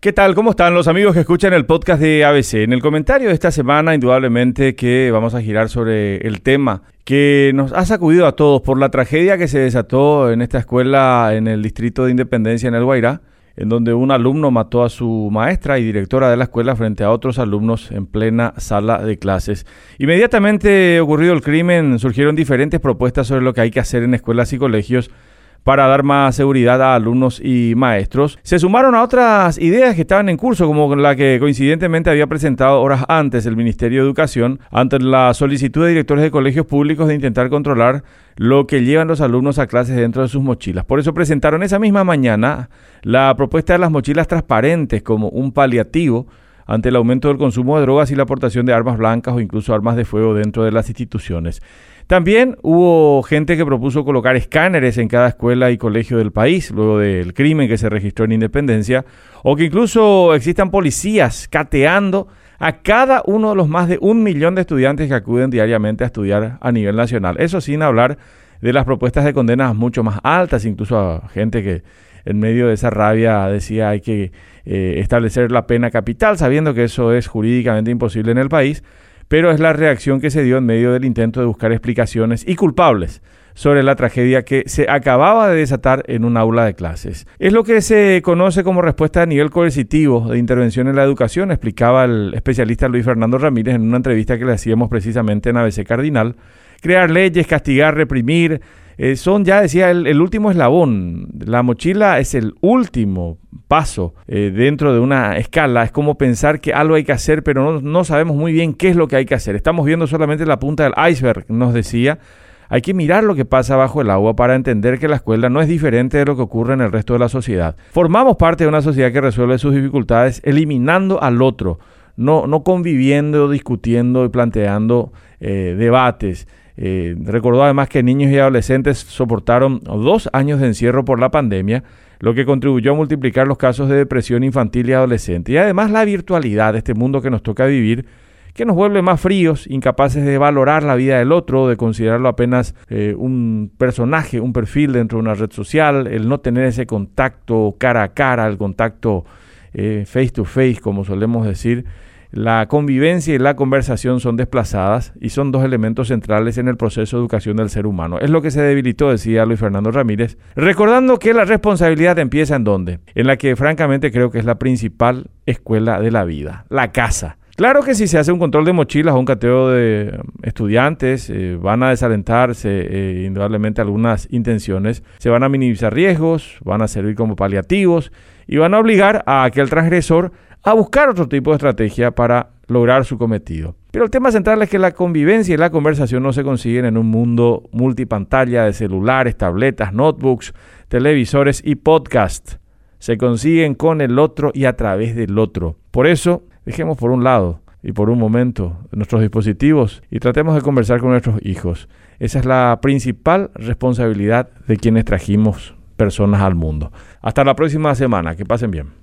¿Qué tal? ¿Cómo están los amigos que escuchan el podcast de ABC? En el comentario de esta semana, indudablemente que vamos a girar sobre el tema que nos ha sacudido a todos por la tragedia que se desató en esta escuela en el distrito de Independencia en El Guairá, en donde un alumno mató a su maestra y directora de la escuela frente a otros alumnos en plena sala de clases. Inmediatamente ocurrido el crimen, surgieron diferentes propuestas sobre lo que hay que hacer en escuelas y colegios para dar más seguridad a alumnos y maestros. Se sumaron a otras ideas que estaban en curso, como la que coincidentemente había presentado horas antes el Ministerio de Educación ante la solicitud de directores de colegios públicos de intentar controlar lo que llevan los alumnos a clases dentro de sus mochilas. Por eso presentaron esa misma mañana la propuesta de las mochilas transparentes como un paliativo ante el aumento del consumo de drogas y la aportación de armas blancas o incluso armas de fuego dentro de las instituciones. También hubo gente que propuso colocar escáneres en cada escuela y colegio del país, luego del crimen que se registró en Independencia, o que incluso existan policías cateando a cada uno de los más de un millón de estudiantes que acuden diariamente a estudiar a nivel nacional. Eso sin hablar de las propuestas de condenas mucho más altas, incluso a gente que en medio de esa rabia decía hay que eh, establecer la pena capital, sabiendo que eso es jurídicamente imposible en el país pero es la reacción que se dio en medio del intento de buscar explicaciones y culpables sobre la tragedia que se acababa de desatar en un aula de clases. Es lo que se conoce como respuesta a nivel coercitivo de intervención en la educación, explicaba el especialista Luis Fernando Ramírez en una entrevista que le hacíamos precisamente en ABC Cardinal. Crear leyes, castigar, reprimir, eh, son ya, decía, el, último eslabón. La mochila es el último paso eh, dentro de una escala. Es como pensar que algo hay que hacer, pero no, no sabemos muy bien qué es lo que hay que hacer. Estamos viendo solamente la punta del iceberg, nos decía. Hay que mirar lo que pasa bajo el agua para entender que la escuela no es diferente de lo que ocurre en el resto de la sociedad. Formamos parte de una sociedad que resuelve sus dificultades eliminando al otro, no, no conviviendo, discutiendo y planteando eh, debates. Eh, recordó además que niños y adolescentes soportaron dos años de encierro por la pandemia, lo que contribuyó a multiplicar los casos de depresión infantil y adolescente. Y además la virtualidad de este mundo que nos toca vivir, que nos vuelve más fríos, incapaces de valorar la vida del otro, de considerarlo apenas eh, un personaje, un perfil dentro de una red social, el no tener ese contacto cara a cara, el contacto eh, face to face, como solemos decir la convivencia y la conversación son desplazadas y son dos elementos centrales en el proceso de educación del ser humano. Es lo que se debilitó, decía Luis Fernando Ramírez, recordando que la responsabilidad empieza en dónde? En la que francamente creo que es la principal escuela de la vida, la casa. Claro que si se hace un control de mochilas o un cateo de estudiantes, eh, van a desalentarse eh, indudablemente algunas intenciones, se van a minimizar riesgos, van a servir como paliativos y van a obligar a aquel transgresor a buscar otro tipo de estrategia para lograr su cometido. Pero el tema central es que la convivencia y la conversación no se consiguen en un mundo multipantalla de celulares, tabletas, notebooks, televisores y podcasts. Se consiguen con el otro y a través del otro. Por eso, dejemos por un lado y por un momento nuestros dispositivos y tratemos de conversar con nuestros hijos. Esa es la principal responsabilidad de quienes trajimos personas al mundo. Hasta la próxima semana. Que pasen bien.